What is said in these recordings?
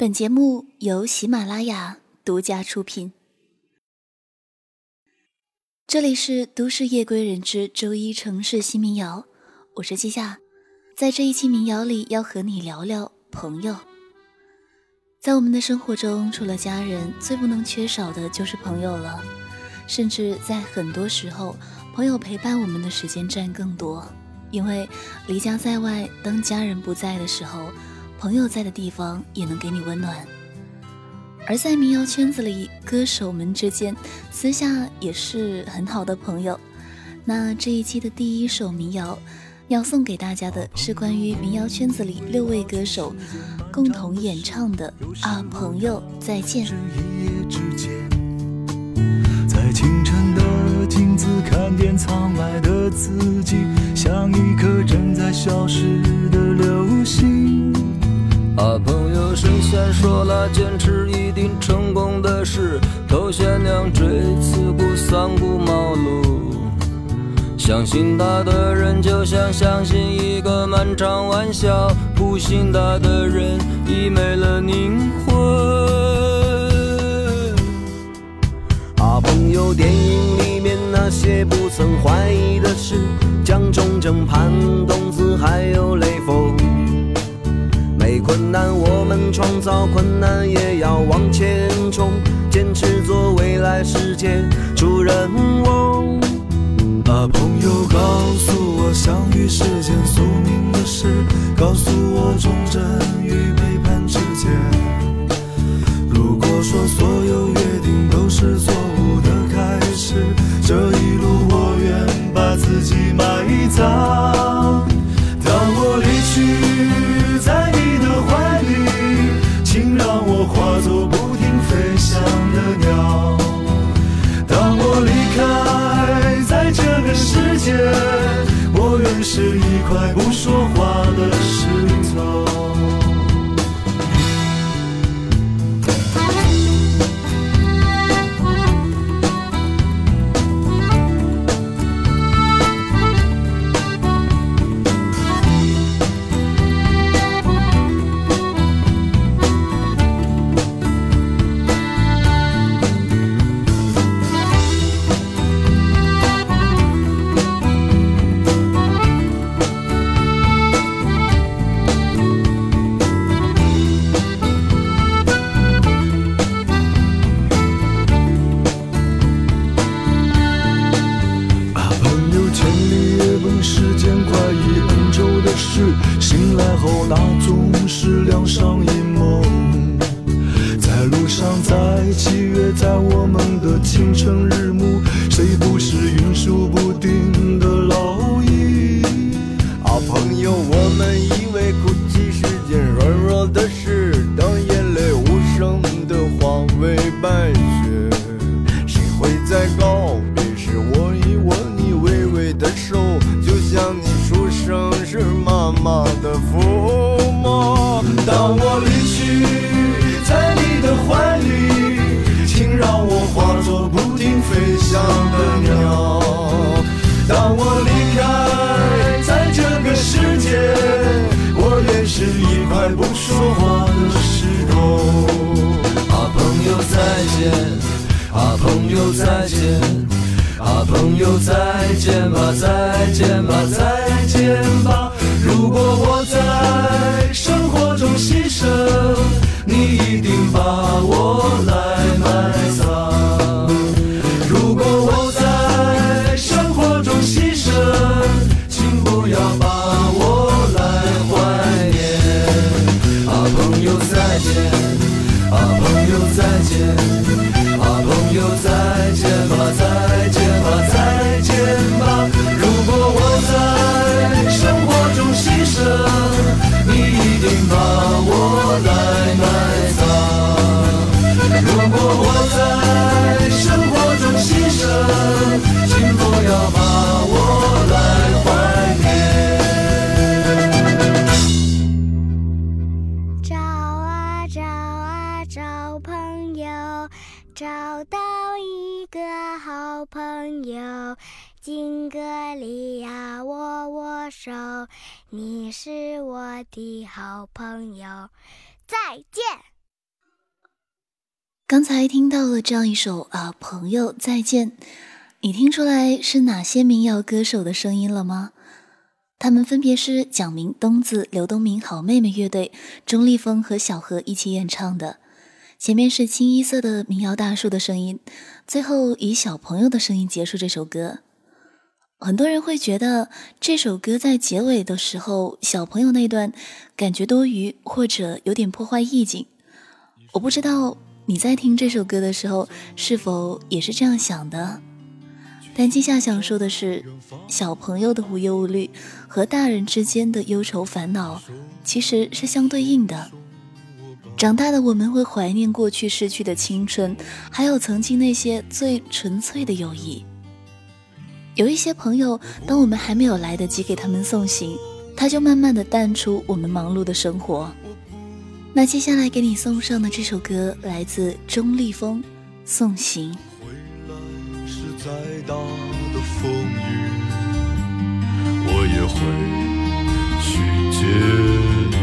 本节目由喜马拉雅独家出品。这里是都市夜归人之周一城市新民谣，我是季夏。在这一期民谣里，要和你聊聊朋友。在我们的生活中，除了家人，最不能缺少的就是朋友了。甚至在很多时候，朋友陪伴我们的时间占更多。因为离家在外，当家人不在的时候。朋友在的地方也能给你温暖，而在民谣圈子里，歌手们之间私下也是很好的朋友。那这一期的第一首民谣要送给大家的是关于民谣圈子里六位歌手共同演唱的《啊朋友再见》。在清晨的镜子看见苍白的自己，像一颗正在消失的友，神仙说了，坚持一定成功的事，头悬梁锥刺股三顾茅庐。相信他的人，就像相信一个漫长玩笑；不信他的人，已没了灵魂。啊，朋友，电影里面那些不曾怀疑的事，蒋中正、潘冬子还有雷锋。困难，我们创造困难，也要往前冲，坚持做未来世界主人翁。啊，朋友，告诉我相遇是件宿命的事，告诉我忠贞向你出生是妈妈的抚摸，当我离去，在你的怀里，请让我化作不停飞翔的鸟。当我离开，在这个世界，我便是一块不说话的石头。啊，朋友再见。啊，朋友再见。啊。啊，朋友，再见吧，再见吧，再见吧。如果我在生活中牺牲，手，你是我的好朋友，再见。刚才听到了这样一首啊，朋友再见，你听出来是哪些民谣歌手的声音了吗？他们分别是蒋明、东子、刘东明好妹妹乐队、钟立风和小何一起演唱的。前面是清一色的民谣大叔的声音，最后以小朋友的声音结束这首歌。很多人会觉得这首歌在结尾的时候，小朋友那段感觉多余，或者有点破坏意境。我不知道。你在听这首歌的时候，是否也是这样想的？但接下想说的是，小朋友的无忧无虑和大人之间的忧愁烦恼其实是相对应的。长大的我们会怀念过去逝去的青春，还有曾经那些最纯粹的友谊。有一些朋友，当我们还没有来得及给他们送行，他就慢慢的淡出我们忙碌的生活。那接下来给你送上的这首歌来自钟立风，《送行》。是再大的风雨，我也会去接你。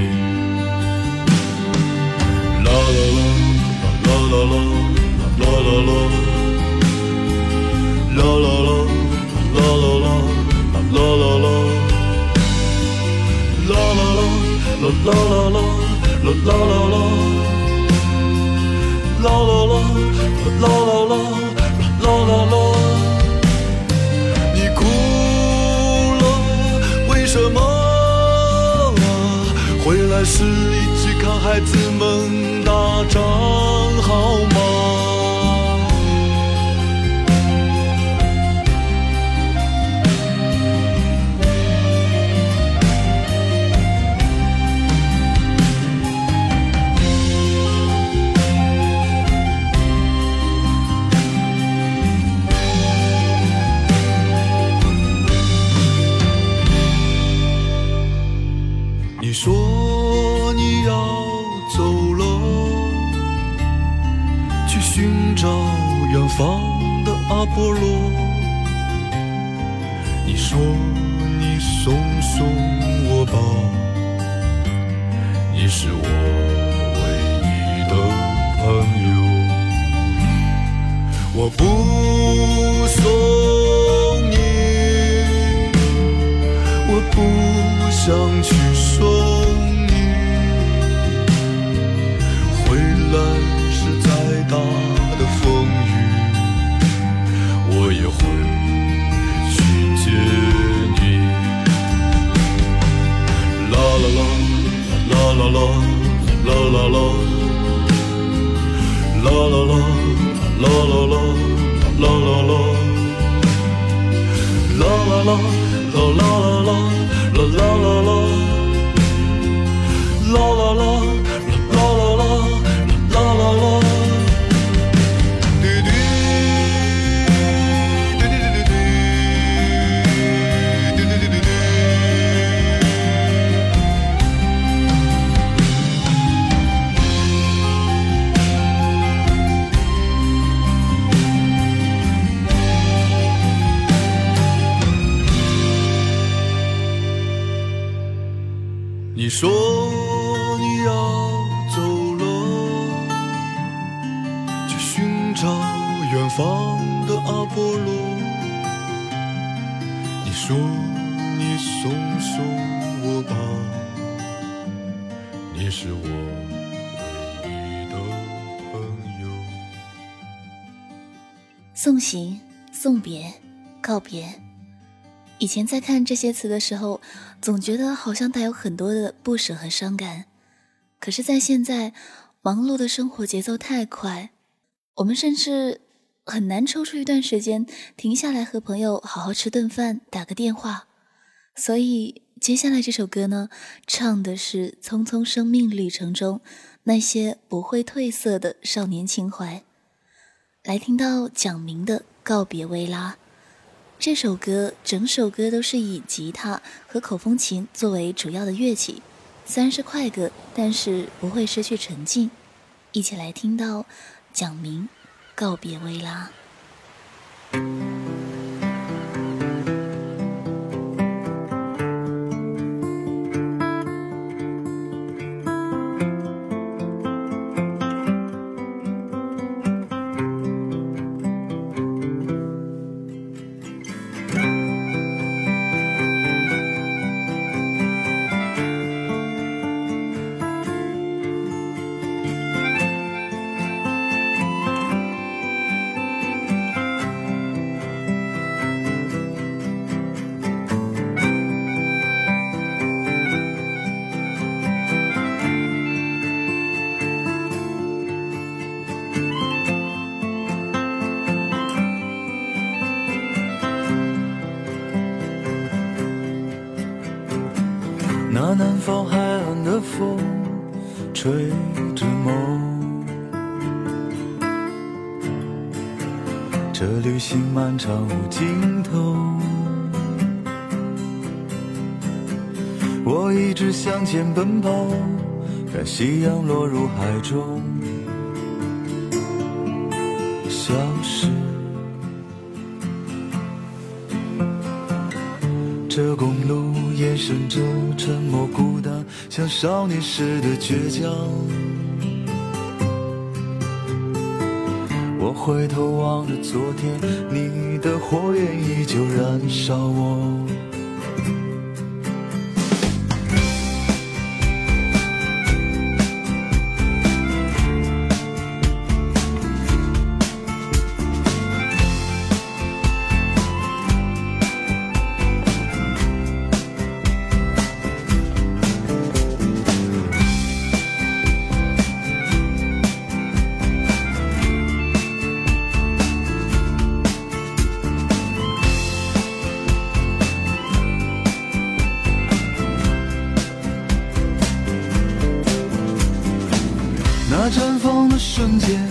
啦啦啦啦啦啦啦啦啦，啦啦啦啦啦啦啦啦啦。啦啦啦啦，啦啦啦，啦啦啦，啦啦啦，你哭了，为什么？回来时一起看孩子们打仗，好吗？不想去送你回来，是再大的风雨，我也会去接你。啦啦啦，啦啦啦，啦啦啦，啦啦啦，啦啦啦，啦啦啦，啦啦啦，啦啦啦。啦啦啦。啦，啦啦行，送别，告别。以前在看这些词的时候，总觉得好像带有很多的不舍和伤感。可是，在现在忙碌的生活节奏太快，我们甚至很难抽出一段时间停下来和朋友好好吃顿饭、打个电话。所以，接下来这首歌呢，唱的是匆匆生命旅程中那些不会褪色的少年情怀。来听到蒋明的《告别薇拉》。这首歌整首歌都是以吉他和口风琴作为主要的乐器，虽然是快歌，但是不会失去沉静。一起来听到蒋明告别薇拉。漫长无尽头，我一直向前奔跑，看夕阳落入海中，消失。这公路延伸着沉默孤单，像少年时的倔强。我回头望着昨天，你的火焰依旧燃烧我。瞬间，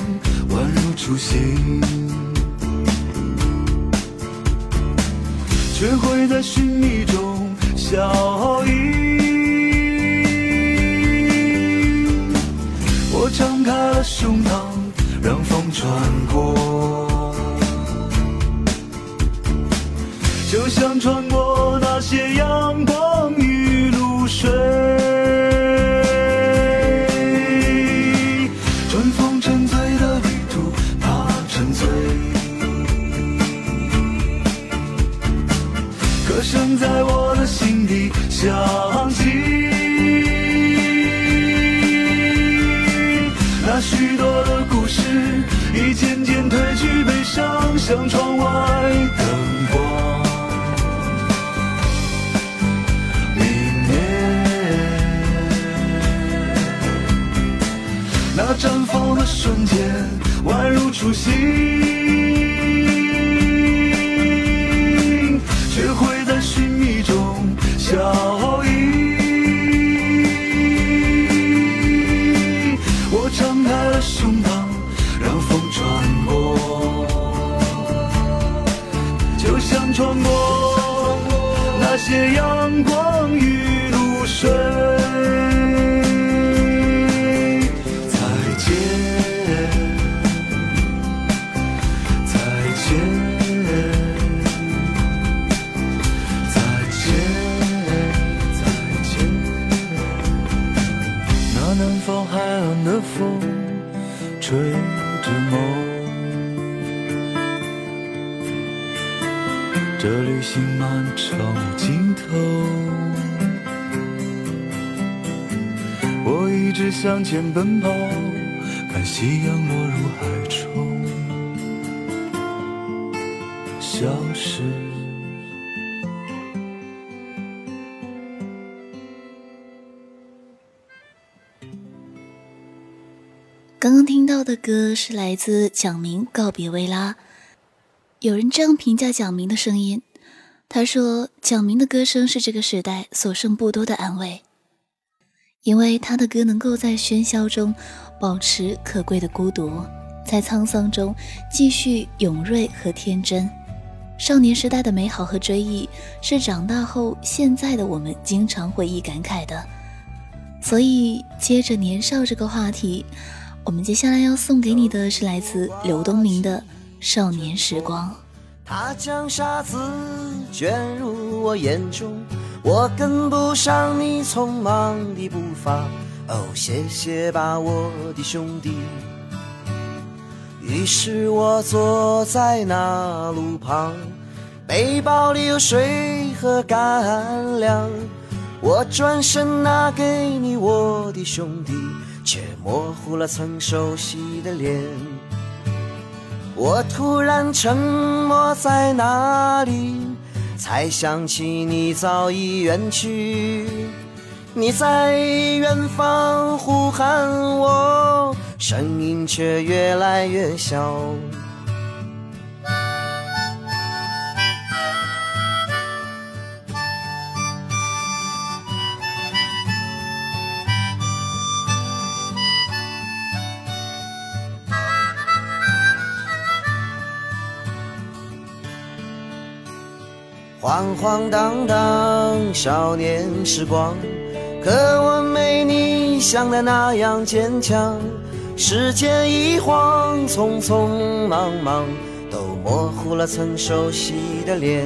宛如初心，却会在寻觅中消隐。我敞开了胸膛，让风穿过，就像穿过那些阳光与露水。想起。那许多的故事，已渐渐褪去悲伤，像窗外灯光明灭。那绽放的瞬间，宛如初心，光与露水。再见，再见，再见，再见。那南方海岸的风，行漫长尽头。我一直向前奔跑，看夕阳落入海中，消失。刚刚听到的歌是来自蒋明《告别薇拉》。有人这样评价蒋明的声音，他说：“蒋明的歌声是这个时代所剩不多的安慰，因为他的歌能够在喧嚣中保持可贵的孤独，在沧桑中继续勇锐和天真。少年时代的美好和追忆，是长大后现在的我们经常回忆感慨的。所以，接着年少这个话题。”我们接下来要送给你的是来自刘东明的《少年时光》。他将沙子卷入我眼中，我跟不上你匆忙的步伐。哦，谢谢吧，我的兄弟。于是我坐在那路旁，背包里有水和干粮。我转身拿给你，我的兄弟。却模糊了曾熟悉的脸。我突然沉默在那里，才想起你早已远去。你在远方呼喊我，声音却越来越小。晃晃荡荡少年时光，可我没你想的那样坚强。时间一晃，匆匆忙忙，都模糊了曾熟悉的脸。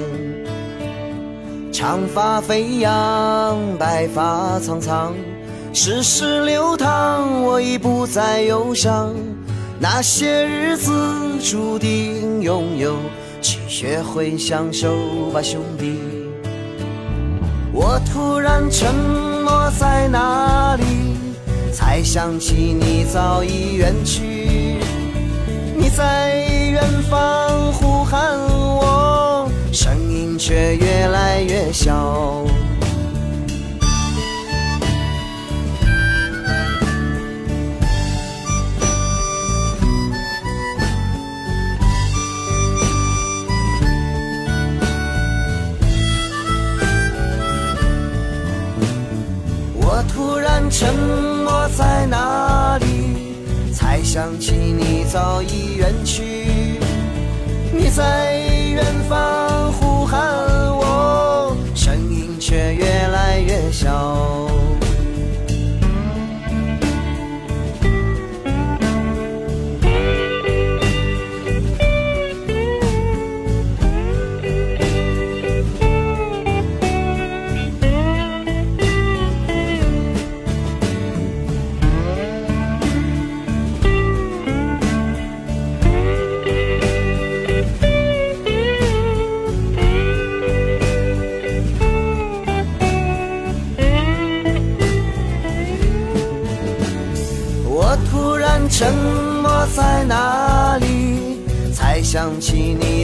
长发飞扬，白发苍苍，世事流淌，我已不再忧伤。那些日子注定拥有，去学会享受吧，兄弟。我突然沉默在哪里？才想起你早已远去，你在远方呼喊我，声音却越来越小。沉默在哪里？才想起你早已远去。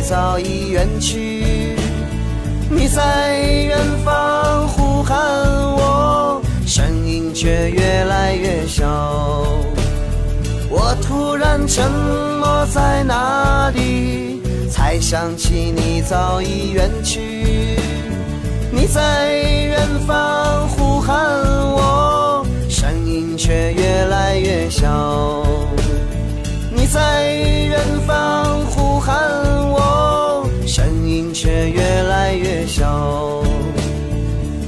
早已远去。你在远方呼喊我，声音却越来越小。我突然沉默在哪里？才想起你早已远去。你在远方呼喊我，声音却越来越小。在远方呼喊我，声音却越来越小。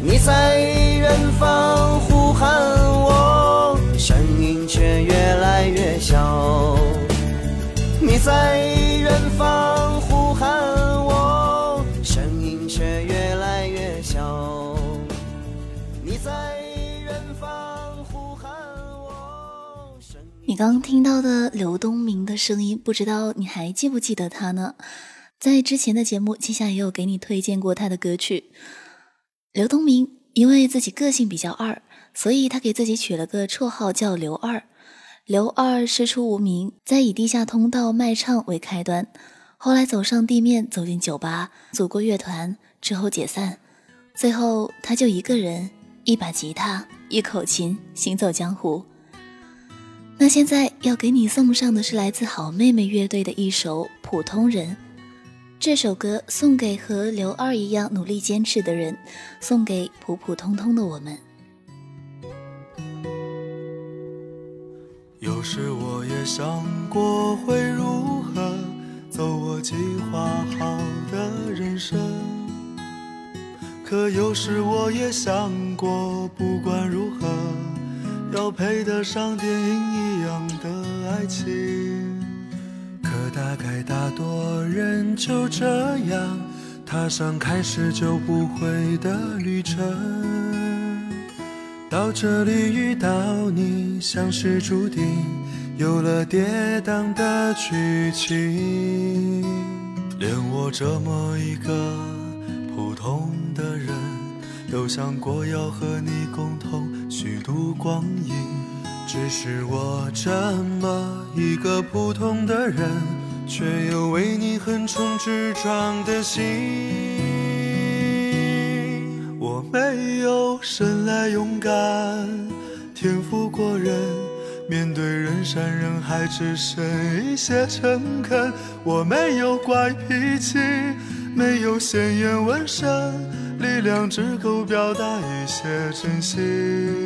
你在远方呼喊我，声音却越来越小。你在远方你刚听到的刘东明的声音，不知道你还记不记得他呢？在之前的节目，季夏也有给你推荐过他的歌曲。刘东明因为自己个性比较二，所以他给自己取了个绰号叫刘二。刘二师出无名，在以地下通道卖唱为开端，后来走上地面，走进酒吧，组过乐团，之后解散，最后他就一个人，一把吉他，一口琴，行走江湖。那现在要给你送上的是来自好妹妹乐队的一首《普通人》。这首歌送给和刘二一样努力坚持的人，送给普普通通的我们。有时我也想过会如何走我计划好的人生，可有时我也想过，不管如何，要配得上电影一爱情。可大概大多人就这样踏上开始就不回的旅程。到这里遇到你，像是注定有了跌宕的剧情。连我这么一个普通的人，都想过要和你共同虚度光阴。只是我这么一个普通的人，却有为你横冲直撞的心。我没有生来勇敢，天赋过人，面对人山人海只剩一些诚恳。我没有怪脾气，没有鲜艳纹身，力量只够表达一些真心。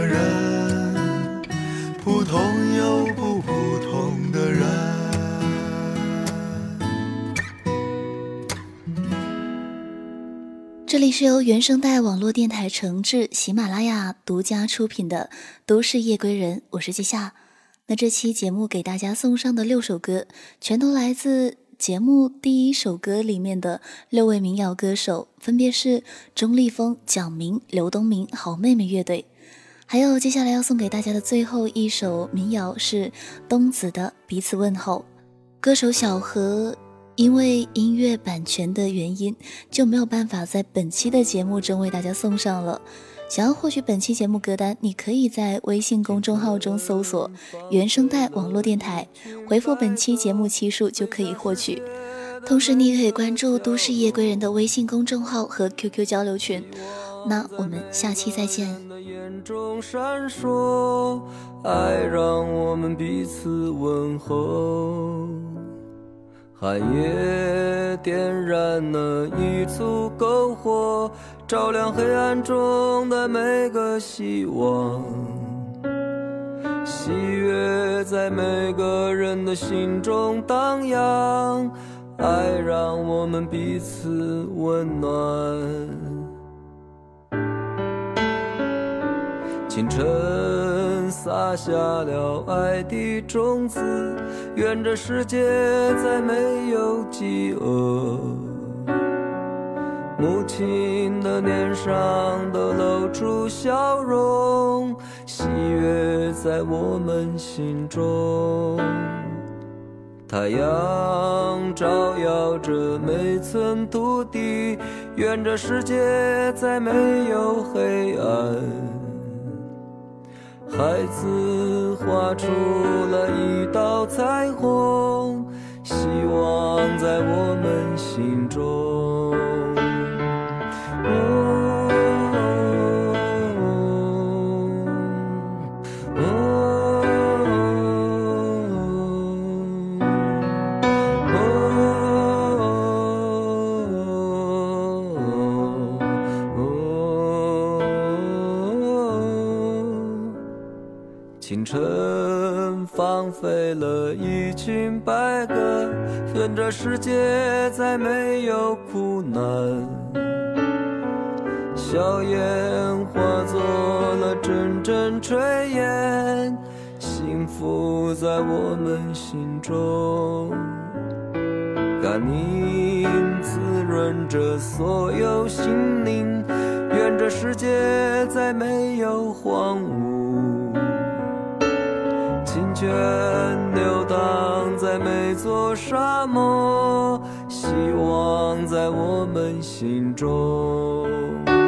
这里是由原声带网络电台诚挚喜马拉雅独家出品的《都市夜归人》，我是季夏。那这期节目给大家送上的六首歌，全都来自节目第一首歌里面的六位民谣歌手，分别是钟立风、蒋明、刘东明、好妹妹乐队。还有接下来要送给大家的最后一首民谣是东子的《彼此问候》，歌手小何。因为音乐版权的原因，就没有办法在本期的节目中为大家送上了。想要获取本期节目歌单，你可以在微信公众号中搜索“原声带网络电台”，回复本期节目期数就可以获取。同时，你也可以关注“都市夜归人”的微信公众号和 QQ 交流群。那我们下期再见。爱让我们彼此问候。寒夜点燃了一簇篝火，照亮黑暗中的每个希望。喜悦在每个人的心中荡漾，爱让我们彼此温暖。清晨撒下了爱的种子，愿这世界再没有饥饿。母亲的脸上都露出笑容，喜悦在我们心中。太阳照耀着每寸土地，愿这世界再没有黑暗。孩子画出了一道彩虹，希望在我们心中。群白鸽，愿这世界再没有苦难。硝烟化作了阵阵炊烟，幸福在我们心中。甘宁滋润着所有心灵，愿这世界在每座沙漠希望在我们心中。